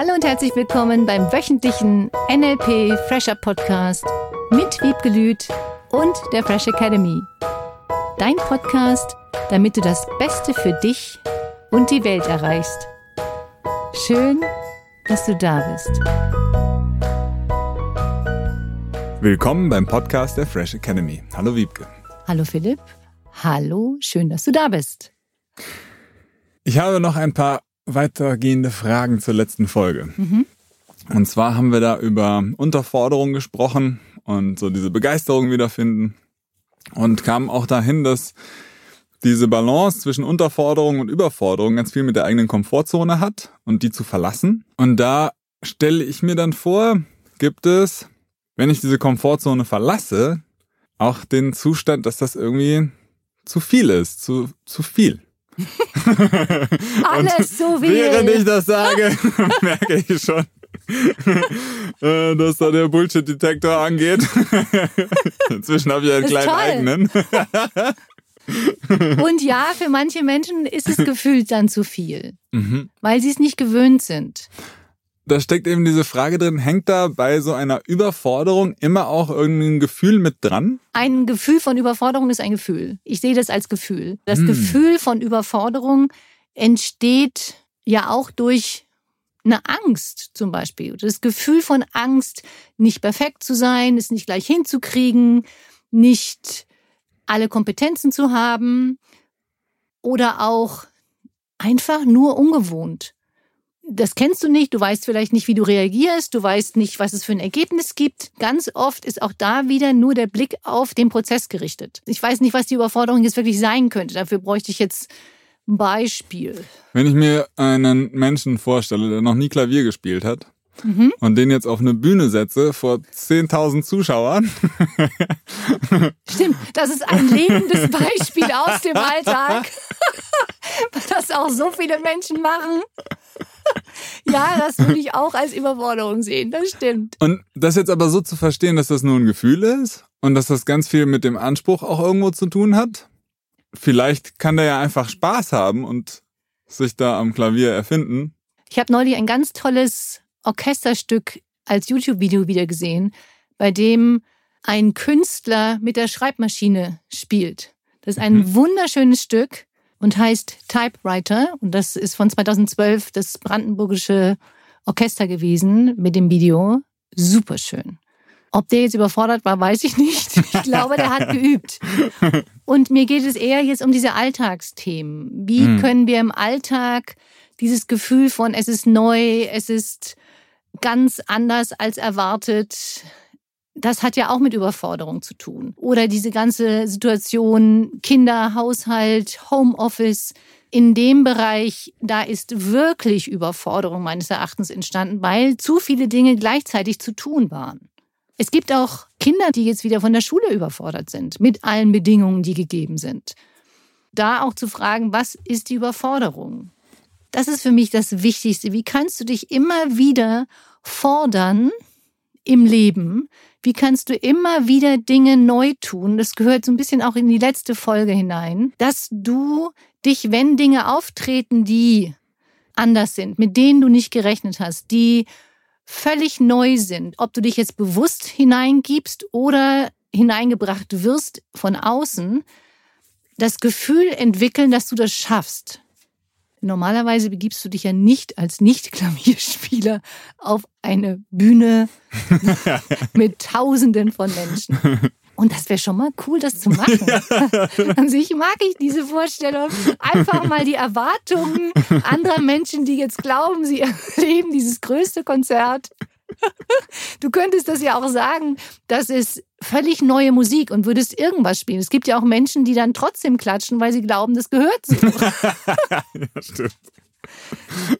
Hallo und herzlich willkommen beim wöchentlichen NLP Fresher Podcast mit Wiebke Lüth und der Fresh Academy. Dein Podcast, damit du das Beste für dich und die Welt erreichst. Schön, dass du da bist. Willkommen beim Podcast der Fresh Academy. Hallo Wiebke. Hallo Philipp. Hallo, schön, dass du da bist. Ich habe noch ein paar weitergehende Fragen zur letzten Folge. Mhm. Und zwar haben wir da über Unterforderung gesprochen und so diese Begeisterung wiederfinden und kamen auch dahin, dass diese Balance zwischen Unterforderung und Überforderung ganz viel mit der eigenen Komfortzone hat und die zu verlassen. Und da stelle ich mir dann vor, gibt es, wenn ich diese Komfortzone verlasse, auch den Zustand, dass das irgendwie zu viel ist, zu, zu viel. Alles so wie. Während ich das sage, merke ich schon, äh, dass da der Bullshit-Detektor angeht. Inzwischen habe ich einen kleinen eigenen. Und ja, für manche Menschen ist es gefühlt dann zu viel, mhm. weil sie es nicht gewöhnt sind da steckt eben diese Frage drin, hängt da bei so einer Überforderung immer auch irgendein Gefühl mit dran? Ein Gefühl von Überforderung ist ein Gefühl. Ich sehe das als Gefühl. Das hm. Gefühl von Überforderung entsteht ja auch durch eine Angst zum Beispiel. Das Gefühl von Angst, nicht perfekt zu sein, es nicht gleich hinzukriegen, nicht alle Kompetenzen zu haben oder auch einfach nur ungewohnt das kennst du nicht, du weißt vielleicht nicht, wie du reagierst, du weißt nicht, was es für ein Ergebnis gibt. Ganz oft ist auch da wieder nur der Blick auf den Prozess gerichtet. Ich weiß nicht, was die Überforderung jetzt wirklich sein könnte. Dafür bräuchte ich jetzt ein Beispiel. Wenn ich mir einen Menschen vorstelle, der noch nie Klavier gespielt hat, mhm. und den jetzt auf eine Bühne setze vor 10.000 Zuschauern. Stimmt, das ist ein lebendes Beispiel aus dem Alltag, das auch so viele Menschen machen. ja, das würde ich auch als Überforderung sehen, das stimmt. Und das jetzt aber so zu verstehen, dass das nur ein Gefühl ist und dass das ganz viel mit dem Anspruch auch irgendwo zu tun hat. Vielleicht kann der ja einfach Spaß haben und sich da am Klavier erfinden. Ich habe neulich ein ganz tolles Orchesterstück als YouTube-Video wieder gesehen, bei dem ein Künstler mit der Schreibmaschine spielt. Das ist ein mhm. wunderschönes Stück und heißt Typewriter. Und das ist von 2012 das Brandenburgische Orchester gewesen mit dem Video. Superschön. Ob der jetzt überfordert war, weiß ich nicht. Ich glaube, der hat geübt. Und mir geht es eher jetzt um diese Alltagsthemen. Wie mhm. können wir im Alltag dieses Gefühl von, es ist neu, es ist ganz anders als erwartet, das hat ja auch mit Überforderung zu tun. Oder diese ganze Situation Kinder, Haushalt, Homeoffice. In dem Bereich, da ist wirklich Überforderung meines Erachtens entstanden, weil zu viele Dinge gleichzeitig zu tun waren. Es gibt auch Kinder, die jetzt wieder von der Schule überfordert sind, mit allen Bedingungen, die gegeben sind. Da auch zu fragen, was ist die Überforderung? Das ist für mich das Wichtigste. Wie kannst du dich immer wieder fordern im Leben, wie kannst du immer wieder Dinge neu tun? Das gehört so ein bisschen auch in die letzte Folge hinein, dass du dich, wenn Dinge auftreten, die anders sind, mit denen du nicht gerechnet hast, die völlig neu sind, ob du dich jetzt bewusst hineingibst oder hineingebracht wirst von außen, das Gefühl entwickeln, dass du das schaffst. Normalerweise begibst du dich ja nicht als Nicht-Klavierspieler auf eine Bühne mit Tausenden von Menschen. Und das wäre schon mal cool, das zu machen. An sich mag ich diese Vorstellung. Einfach mal die Erwartungen anderer Menschen, die jetzt glauben, sie erleben dieses größte Konzert Du könntest das ja auch sagen, das ist völlig neue Musik und würdest irgendwas spielen. Es gibt ja auch Menschen, die dann trotzdem klatschen, weil sie glauben, das gehört so. ja, stimmt.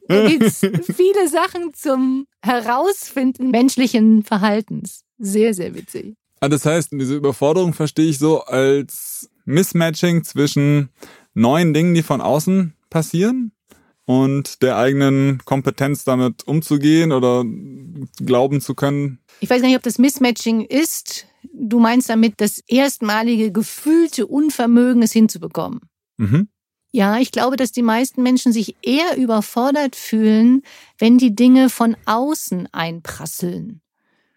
Da gibt es viele Sachen zum Herausfinden menschlichen Verhaltens. Sehr, sehr witzig. Ah, das heißt, diese Überforderung verstehe ich so als Mismatching zwischen neuen Dingen, die von außen passieren und der eigenen Kompetenz damit umzugehen oder glauben zu können. Ich weiß nicht, ob das Mismatching ist. Du meinst damit das erstmalige gefühlte Unvermögen, es hinzubekommen. Mhm. Ja, ich glaube, dass die meisten Menschen sich eher überfordert fühlen, wenn die Dinge von außen einprasseln.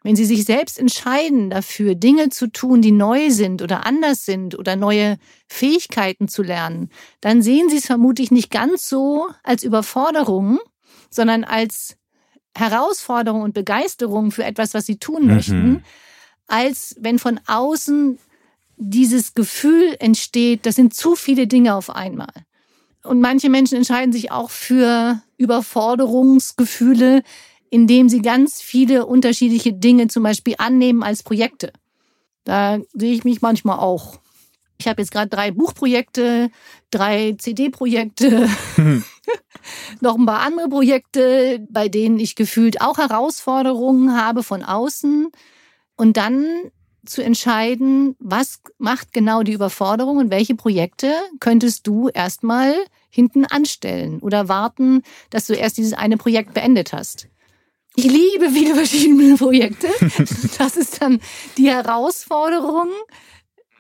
Wenn sie sich selbst entscheiden dafür, Dinge zu tun, die neu sind oder anders sind oder neue Fähigkeiten zu lernen, dann sehen sie es vermutlich nicht ganz so als Überforderung, sondern als Herausforderung und Begeisterung für etwas, was sie tun mhm. möchten, als wenn von außen dieses Gefühl entsteht, das sind zu viele Dinge auf einmal. Und manche Menschen entscheiden sich auch für Überforderungsgefühle, indem sie ganz viele unterschiedliche Dinge zum Beispiel annehmen als Projekte. Da sehe ich mich manchmal auch. Ich habe jetzt gerade drei Buchprojekte, drei CD-Projekte, noch ein paar andere Projekte, bei denen ich gefühlt auch Herausforderungen habe von außen. Und dann zu entscheiden, was macht genau die Überforderung und welche Projekte könntest du erstmal hinten anstellen oder warten, dass du erst dieses eine Projekt beendet hast. Ich liebe viele verschiedene Projekte. Das ist dann die Herausforderung,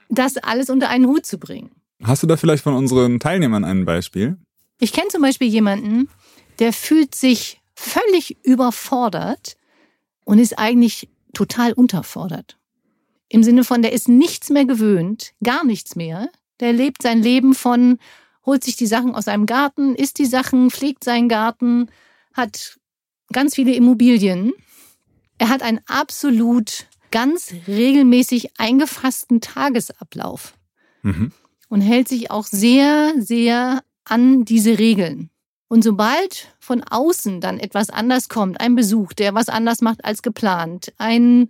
das alles unter einen Hut zu bringen. Hast du da vielleicht von unseren Teilnehmern ein Beispiel? Ich kenne zum Beispiel jemanden, der fühlt sich völlig überfordert und ist eigentlich total unterfordert. Im Sinne von, der ist nichts mehr gewöhnt, gar nichts mehr. Der lebt sein Leben von, holt sich die Sachen aus seinem Garten, isst die Sachen, pflegt seinen Garten, hat ganz viele Immobilien. Er hat einen absolut ganz regelmäßig eingefassten Tagesablauf mhm. und hält sich auch sehr, sehr an diese Regeln. Und sobald von außen dann etwas anders kommt, ein Besuch, der was anders macht als geplant, ein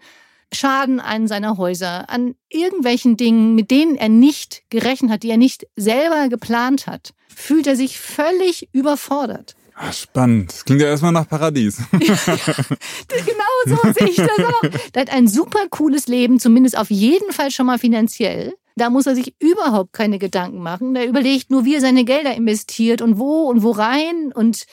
Schaden an seiner Häuser, an irgendwelchen Dingen, mit denen er nicht gerechnet hat, die er nicht selber geplant hat, fühlt er sich völlig überfordert. Ach, spannend. Das klingt ja erstmal nach Paradies. genau so sehe ich das auch. Der hat ein super cooles Leben, zumindest auf jeden Fall schon mal finanziell. Da muss er sich überhaupt keine Gedanken machen. Der überlegt nur, wie er seine Gelder investiert und wo und wo rein. Und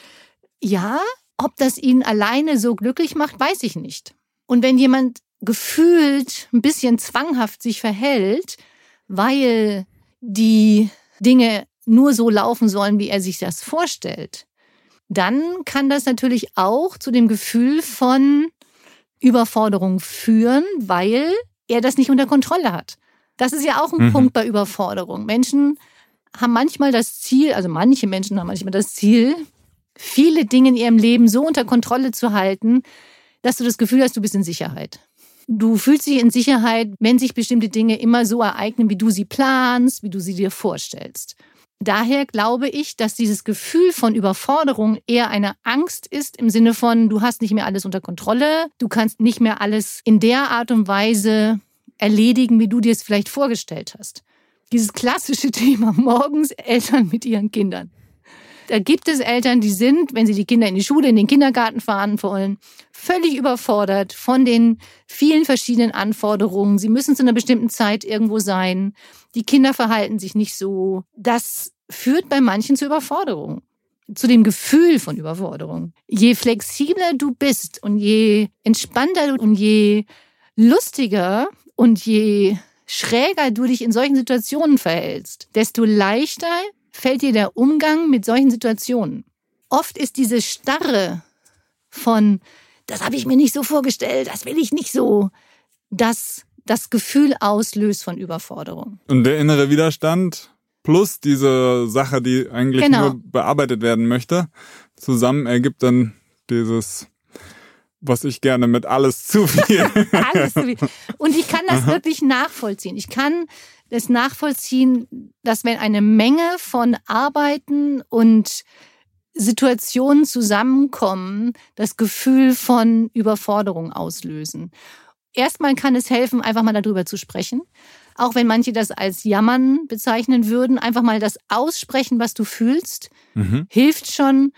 ja, ob das ihn alleine so glücklich macht, weiß ich nicht. Und wenn jemand gefühlt ein bisschen zwanghaft sich verhält, weil die Dinge nur so laufen sollen, wie er sich das vorstellt, dann kann das natürlich auch zu dem Gefühl von Überforderung führen, weil er das nicht unter Kontrolle hat. Das ist ja auch ein mhm. Punkt bei Überforderung. Menschen haben manchmal das Ziel, also manche Menschen haben manchmal das Ziel, viele Dinge in ihrem Leben so unter Kontrolle zu halten, dass du das Gefühl hast, du bist in Sicherheit. Du fühlst dich in Sicherheit, wenn sich bestimmte Dinge immer so ereignen, wie du sie planst, wie du sie dir vorstellst. Daher glaube ich, dass dieses Gefühl von Überforderung eher eine Angst ist im Sinne von, du hast nicht mehr alles unter Kontrolle, du kannst nicht mehr alles in der Art und Weise erledigen, wie du dir es vielleicht vorgestellt hast. Dieses klassische Thema morgens Eltern mit ihren Kindern. Da gibt es Eltern, die sind, wenn sie die Kinder in die Schule, in den Kindergarten fahren wollen, völlig überfordert von den vielen verschiedenen Anforderungen. Sie müssen zu einer bestimmten Zeit irgendwo sein. Die Kinder verhalten sich nicht so. Das führt bei manchen zu Überforderung zu dem Gefühl von Überforderung. Je flexibler du bist und je entspannter und je lustiger und je schräger du dich in solchen Situationen verhältst, desto leichter fällt dir der Umgang mit solchen Situationen? Oft ist diese Starre von, das habe ich mir nicht so vorgestellt, das will ich nicht so, dass das Gefühl auslöst von Überforderung. Und der innere Widerstand plus diese Sache, die eigentlich genau. nur bearbeitet werden möchte, zusammen ergibt dann dieses was ich gerne mit alles zu viel. alles zu viel. Und ich kann das wirklich nachvollziehen. Ich kann das nachvollziehen, dass wenn eine Menge von Arbeiten und Situationen zusammenkommen, das Gefühl von Überforderung auslösen. Erstmal kann es helfen, einfach mal darüber zu sprechen. Auch wenn manche das als Jammern bezeichnen würden, einfach mal das Aussprechen, was du fühlst, mhm. hilft schon,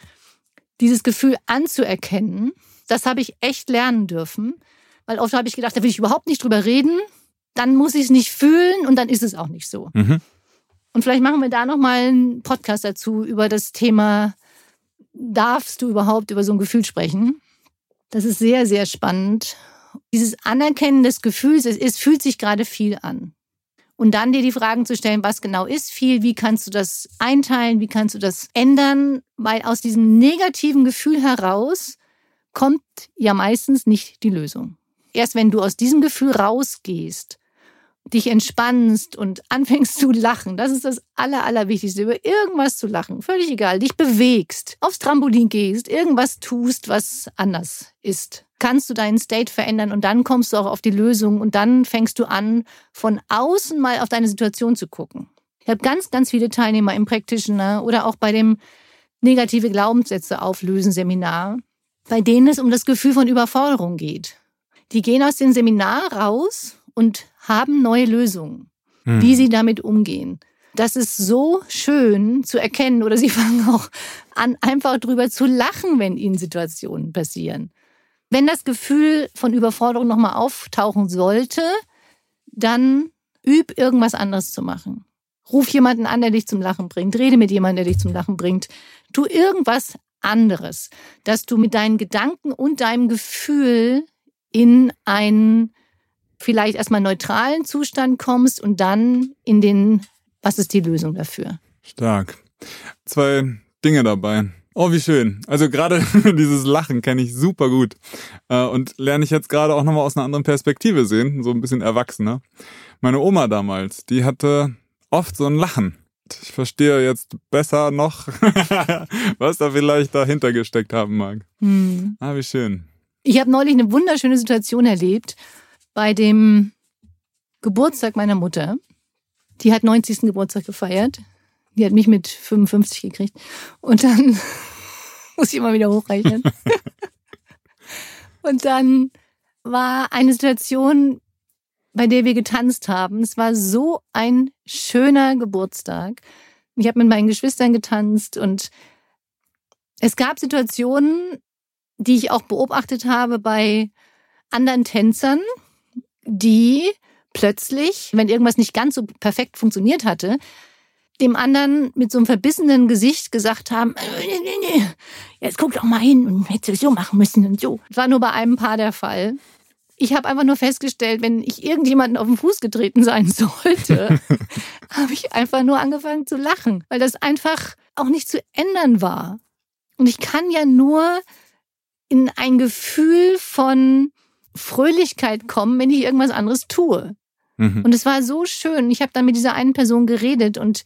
dieses Gefühl anzuerkennen. Das habe ich echt lernen dürfen, weil oft habe ich gedacht, da will ich überhaupt nicht drüber reden dann muss ich es nicht fühlen und dann ist es auch nicht so. Mhm. Und vielleicht machen wir da nochmal einen Podcast dazu über das Thema, darfst du überhaupt über so ein Gefühl sprechen? Das ist sehr, sehr spannend. Dieses Anerkennen des Gefühls, es, es fühlt sich gerade viel an. Und dann dir die Fragen zu stellen, was genau ist viel, wie kannst du das einteilen, wie kannst du das ändern, weil aus diesem negativen Gefühl heraus kommt ja meistens nicht die Lösung. Erst wenn du aus diesem Gefühl rausgehst, dich entspannst und anfängst zu lachen, das ist das Aller, Allerwichtigste, über irgendwas zu lachen, völlig egal, dich bewegst, aufs Trampolin gehst, irgendwas tust, was anders ist, kannst du deinen State verändern und dann kommst du auch auf die Lösung und dann fängst du an, von außen mal auf deine Situation zu gucken. Ich habe ganz, ganz viele Teilnehmer im Practitioner oder auch bei dem negative Glaubenssätze auflösen Seminar, bei denen es um das Gefühl von Überforderung geht. Die gehen aus dem Seminar raus und haben neue Lösungen, hm. wie sie damit umgehen. Das ist so schön zu erkennen oder sie fangen auch an, einfach drüber zu lachen, wenn ihnen Situationen passieren. Wenn das Gefühl von Überforderung nochmal auftauchen sollte, dann üb irgendwas anderes zu machen. Ruf jemanden an, der dich zum Lachen bringt. Rede mit jemandem, der dich zum Lachen bringt. Tu irgendwas anderes, dass du mit deinen Gedanken und deinem Gefühl in einen vielleicht erstmal neutralen Zustand kommst und dann in den, was ist die Lösung dafür? Stark. Zwei Dinge dabei. Oh, wie schön. Also gerade dieses Lachen kenne ich super gut. Äh, und lerne ich jetzt gerade auch nochmal aus einer anderen Perspektive sehen, so ein bisschen erwachsener. Meine Oma damals, die hatte oft so ein Lachen. Ich verstehe jetzt besser noch, was da vielleicht dahinter gesteckt haben mag. Hm. Ah, wie schön. Ich habe neulich eine wunderschöne Situation erlebt bei dem Geburtstag meiner Mutter. Die hat 90. Geburtstag gefeiert. Die hat mich mit 55 gekriegt. Und dann muss ich immer wieder hochrechnen. und dann war eine Situation, bei der wir getanzt haben. Es war so ein schöner Geburtstag. Ich habe mit meinen Geschwistern getanzt und es gab Situationen, die ich auch beobachtet habe bei anderen Tänzern, die plötzlich, wenn irgendwas nicht ganz so perfekt funktioniert hatte, dem anderen mit so einem verbissenen Gesicht gesagt haben, äh, jetzt guck doch mal hin und hätte so machen müssen und so. Das war nur bei einem Paar der Fall. Ich habe einfach nur festgestellt, wenn ich irgendjemanden auf den Fuß getreten sein sollte, habe ich einfach nur angefangen zu lachen, weil das einfach auch nicht zu ändern war. Und ich kann ja nur in ein Gefühl von Fröhlichkeit kommen, wenn ich irgendwas anderes tue. Mhm. Und es war so schön. Ich habe dann mit dieser einen Person geredet und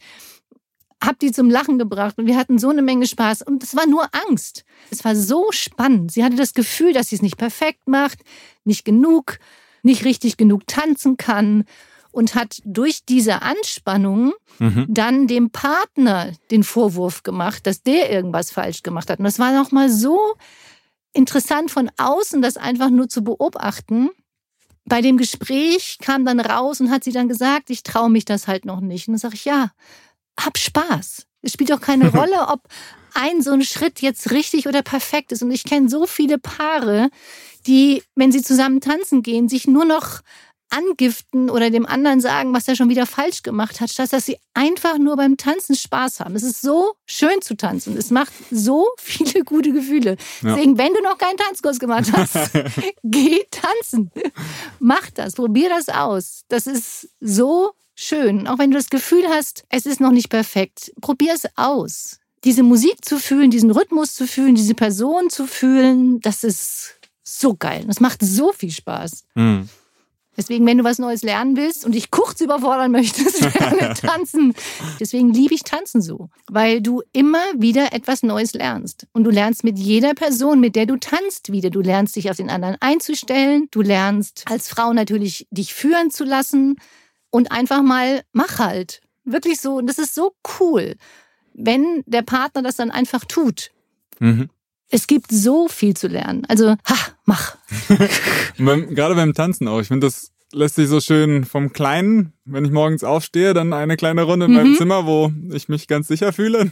habe die zum Lachen gebracht und wir hatten so eine Menge Spaß und es war nur Angst. Es war so spannend. Sie hatte das Gefühl, dass sie es nicht perfekt macht, nicht genug, nicht richtig genug tanzen kann und hat durch diese Anspannung mhm. dann dem Partner den Vorwurf gemacht, dass der irgendwas falsch gemacht hat. Und das war noch mal so interessant von außen, das einfach nur zu beobachten. Bei dem Gespräch kam dann raus und hat sie dann gesagt, ich traue mich das halt noch nicht. Und dann sage ich, ja, hab Spaß. Es spielt doch keine Rolle, ob ein so ein Schritt jetzt richtig oder perfekt ist. Und ich kenne so viele Paare, die, wenn sie zusammen tanzen gehen, sich nur noch angiften oder dem anderen sagen, was er schon wieder falsch gemacht hat, statt dass sie einfach nur beim Tanzen Spaß haben. Es ist so schön zu tanzen. Es macht so viele gute Gefühle. Ja. Deswegen, wenn du noch keinen Tanzkurs gemacht hast, geh tanzen. Mach das, probier das aus. Das ist so schön. Auch wenn du das Gefühl hast, es ist noch nicht perfekt, probier es aus. Diese Musik zu fühlen, diesen Rhythmus zu fühlen, diese Person zu fühlen, das ist so geil. Das macht so viel Spaß. Mhm. Deswegen, wenn du was Neues lernen willst und dich kurz überfordern möchtest, lerne tanzen. Deswegen liebe ich tanzen so, weil du immer wieder etwas Neues lernst. Und du lernst mit jeder Person, mit der du tanzt, wieder. Du lernst dich auf den anderen einzustellen. Du lernst als Frau natürlich dich führen zu lassen und einfach mal mach halt. Wirklich so. Und das ist so cool, wenn der Partner das dann einfach tut. Mhm. Es gibt so viel zu lernen. Also, ha, mach. Gerade beim Tanzen auch. Ich finde, das lässt sich so schön vom Kleinen, wenn ich morgens aufstehe, dann eine kleine Runde in mhm. meinem Zimmer, wo ich mich ganz sicher fühle,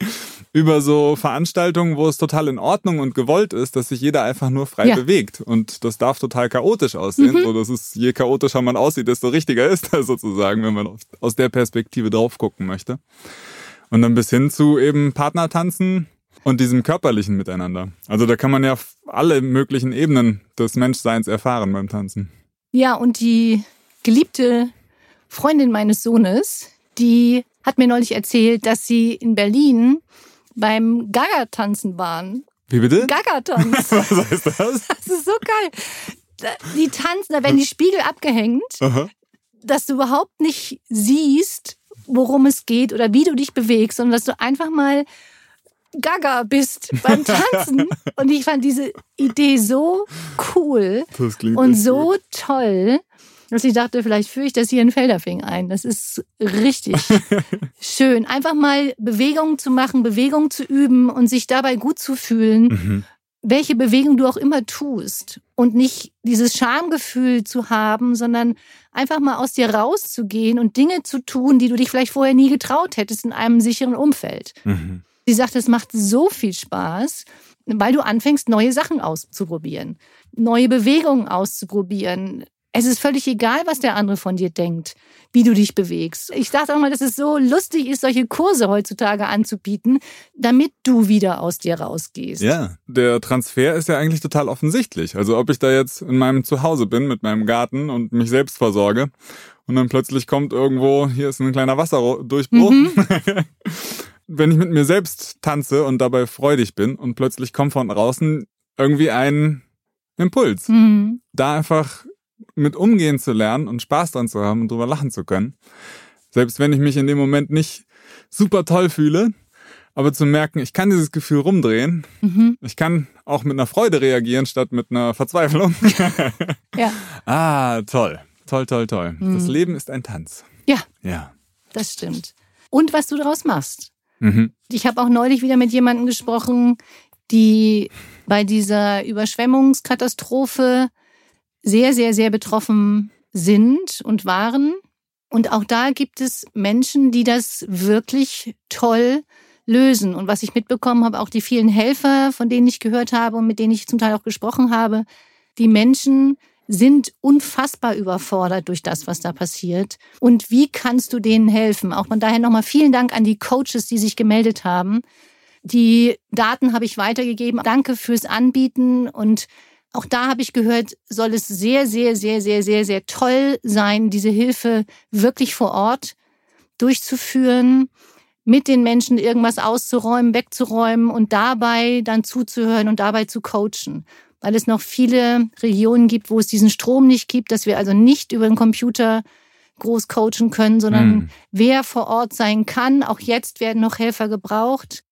über so Veranstaltungen, wo es total in Ordnung und gewollt ist, dass sich jeder einfach nur frei ja. bewegt. Und das darf total chaotisch aussehen. Mhm. So, dass es, je chaotischer man aussieht, desto richtiger ist das sozusagen, wenn man aus der Perspektive drauf gucken möchte. Und dann bis hin zu eben Partnertanzen, und diesem körperlichen Miteinander. Also da kann man ja alle möglichen Ebenen des Menschseins erfahren beim Tanzen. Ja, und die geliebte Freundin meines Sohnes, die hat mir neulich erzählt, dass sie in Berlin beim Gaga-Tanzen waren. Wie bitte? Gaga-Tanz. Was heißt das? Das ist so geil. Die tanzen, da werden die Spiegel abgehängt, Aha. dass du überhaupt nicht siehst, worum es geht oder wie du dich bewegst, sondern dass du einfach mal Gaga bist beim Tanzen. Und ich fand diese Idee so cool und so gut. toll, dass ich dachte, vielleicht führe ich das hier in Felderfing ein. Das ist richtig schön. Einfach mal Bewegungen zu machen, Bewegungen zu üben und sich dabei gut zu fühlen, Mhm. welche Bewegung du auch immer tust. Und nicht dieses Schamgefühl zu haben, sondern einfach mal aus dir rauszugehen und Dinge zu tun, die du dich vielleicht vorher nie getraut hättest in einem sicheren Umfeld. Mhm. Sie sagt, es macht so viel Spaß, weil du anfängst, neue Sachen auszuprobieren, neue Bewegungen auszuprobieren. Es ist völlig egal, was der andere von dir denkt, wie du dich bewegst. Ich dachte auch mal, dass es so lustig ist, solche Kurse heutzutage anzubieten, damit du wieder aus dir rausgehst. Ja, der Transfer ist ja eigentlich total offensichtlich. Also ob ich da jetzt in meinem Zuhause bin mit meinem Garten und mich selbst versorge und dann plötzlich kommt irgendwo, hier ist ein kleiner Wasserdurchbruch. Wenn ich mit mir selbst tanze und dabei freudig bin und plötzlich kommt von draußen irgendwie ein Impuls. Mhm. Da einfach mit umgehen zu lernen und Spaß dran zu haben und drüber lachen zu können. Selbst wenn ich mich in dem Moment nicht super toll fühle, aber zu merken, ich kann dieses Gefühl rumdrehen. Mhm. Ich kann auch mit einer Freude reagieren statt mit einer Verzweiflung. Ja, ah, toll. Toll, toll, toll. Das Leben ist ein Tanz. ja, Ja. das stimmt. Und was du daraus machst. Mhm. Ich habe auch neulich wieder mit jemandem gesprochen, die bei dieser Überschwemmungskatastrophe sehr, sehr, sehr betroffen sind und waren. Und auch da gibt es Menschen, die das wirklich toll lösen. Und was ich mitbekommen habe, auch die vielen Helfer, von denen ich gehört habe und mit denen ich zum Teil auch gesprochen habe, die Menschen sind unfassbar überfordert durch das, was da passiert. Und wie kannst du denen helfen? Auch von daher nochmal vielen Dank an die Coaches, die sich gemeldet haben. Die Daten habe ich weitergegeben. Danke fürs Anbieten. Und auch da habe ich gehört, soll es sehr, sehr, sehr, sehr, sehr, sehr toll sein, diese Hilfe wirklich vor Ort durchzuführen, mit den Menschen irgendwas auszuräumen, wegzuräumen und dabei dann zuzuhören und dabei zu coachen. Weil es noch viele Regionen gibt, wo es diesen Strom nicht gibt, dass wir also nicht über den Computer groß coachen können, sondern Mhm. wer vor Ort sein kann. Auch jetzt werden noch Helfer gebraucht.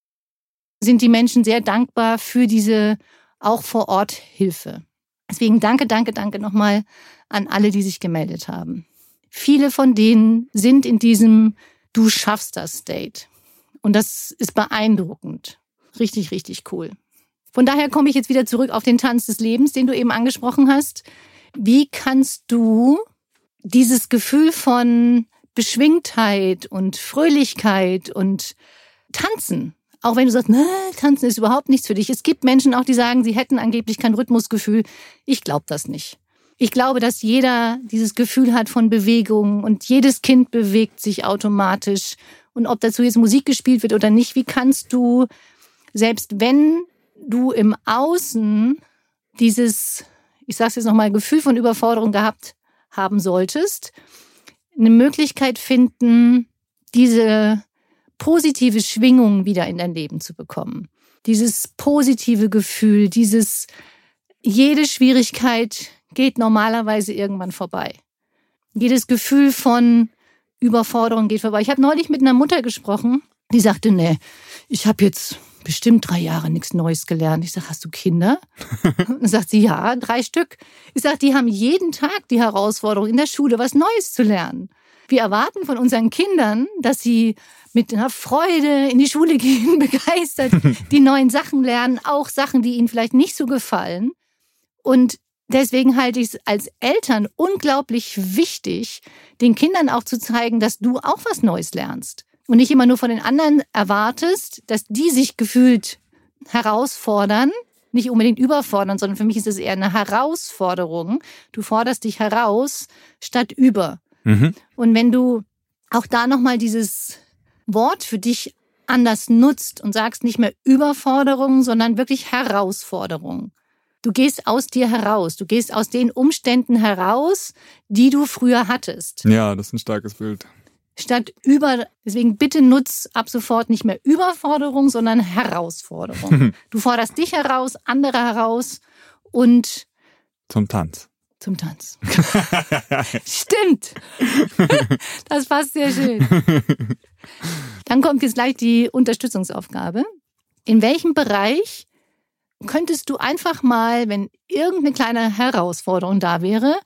Sind die Menschen sehr dankbar für diese auch vor Ort Hilfe. Deswegen danke, danke, danke nochmal an alle, die sich gemeldet haben. Viele von denen sind in diesem Du schaffst das State. Und das ist beeindruckend. Richtig, richtig cool. Von daher komme ich jetzt wieder zurück auf den Tanz des Lebens, den du eben angesprochen hast. Wie kannst du dieses Gefühl von Beschwingtheit und Fröhlichkeit und Tanzen, auch wenn du sagst, ne, Tanzen ist überhaupt nichts für dich. Es gibt Menschen auch, die sagen, sie hätten angeblich kein Rhythmusgefühl. Ich glaube das nicht. Ich glaube, dass jeder dieses Gefühl hat von Bewegung und jedes Kind bewegt sich automatisch. Und ob dazu jetzt Musik gespielt wird oder nicht, wie kannst du, selbst wenn du im Außen dieses, ich sag's jetzt nochmal, Gefühl von Überforderung gehabt haben solltest, eine Möglichkeit finden, diese positive Schwingung wieder in dein Leben zu bekommen. Dieses positive Gefühl, dieses, jede Schwierigkeit geht normalerweise irgendwann vorbei. Jedes Gefühl von Überforderung geht vorbei. Ich habe neulich mit einer Mutter gesprochen, die sagte, nee, ich habe jetzt bestimmt drei Jahre nichts Neues gelernt. Ich sage, hast du Kinder? Und dann sagt sie, ja, drei Stück. Ich sage, die haben jeden Tag die Herausforderung, in der Schule was Neues zu lernen. Wir erwarten von unseren Kindern, dass sie mit einer Freude in die Schule gehen, begeistert die neuen Sachen lernen, auch Sachen, die ihnen vielleicht nicht so gefallen. Und deswegen halte ich es als Eltern unglaublich wichtig, den Kindern auch zu zeigen, dass du auch was Neues lernst. Und nicht immer nur von den anderen erwartest, dass die sich gefühlt herausfordern, nicht unbedingt überfordern, sondern für mich ist es eher eine Herausforderung. Du forderst dich heraus statt über. Mhm. Und wenn du auch da nochmal dieses Wort für dich anders nutzt und sagst nicht mehr Überforderung, sondern wirklich Herausforderung. Du gehst aus dir heraus. Du gehst aus den Umständen heraus, die du früher hattest. Ja, das ist ein starkes Bild. Statt über, deswegen bitte nutz ab sofort nicht mehr Überforderung, sondern Herausforderung. du forderst dich heraus, andere heraus und zum Tanz. Zum Tanz. Stimmt. Das passt sehr schön. Dann kommt jetzt gleich die Unterstützungsaufgabe. In welchem Bereich könntest du einfach mal, wenn irgendeine kleine Herausforderung da wäre,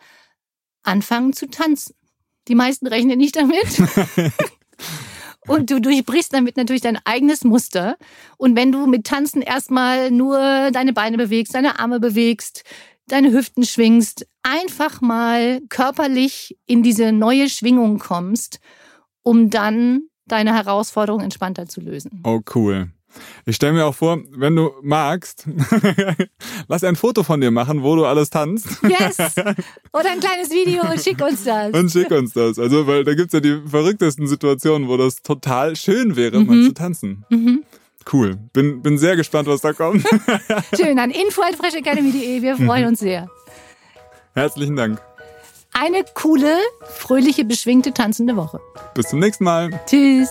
anfangen zu tanzen? Die meisten rechnen nicht damit. Und du durchbrichst damit natürlich dein eigenes Muster. Und wenn du mit Tanzen erstmal nur deine Beine bewegst, deine Arme bewegst, deine Hüften schwingst, einfach mal körperlich in diese neue Schwingung kommst, um dann deine Herausforderung entspannter zu lösen. Oh, cool. Ich stelle mir auch vor, wenn du magst, lass ein Foto von dir machen, wo du alles tanzt. Yes! Oder ein kleines Video und schick uns das. Und schick uns das. Also, weil da gibt's ja die verrücktesten Situationen, wo das total schön wäre, mhm. mal zu tanzen. Mhm. Cool. Bin, bin sehr gespannt, was da kommt. Schön. An info.freshacademy.de. Wir freuen mhm. uns sehr. Herzlichen Dank. Eine coole, fröhliche, beschwingte, tanzende Woche. Bis zum nächsten Mal. Tschüss.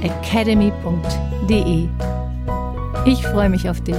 www.fresh-academy.de. Ich freue mich auf dich.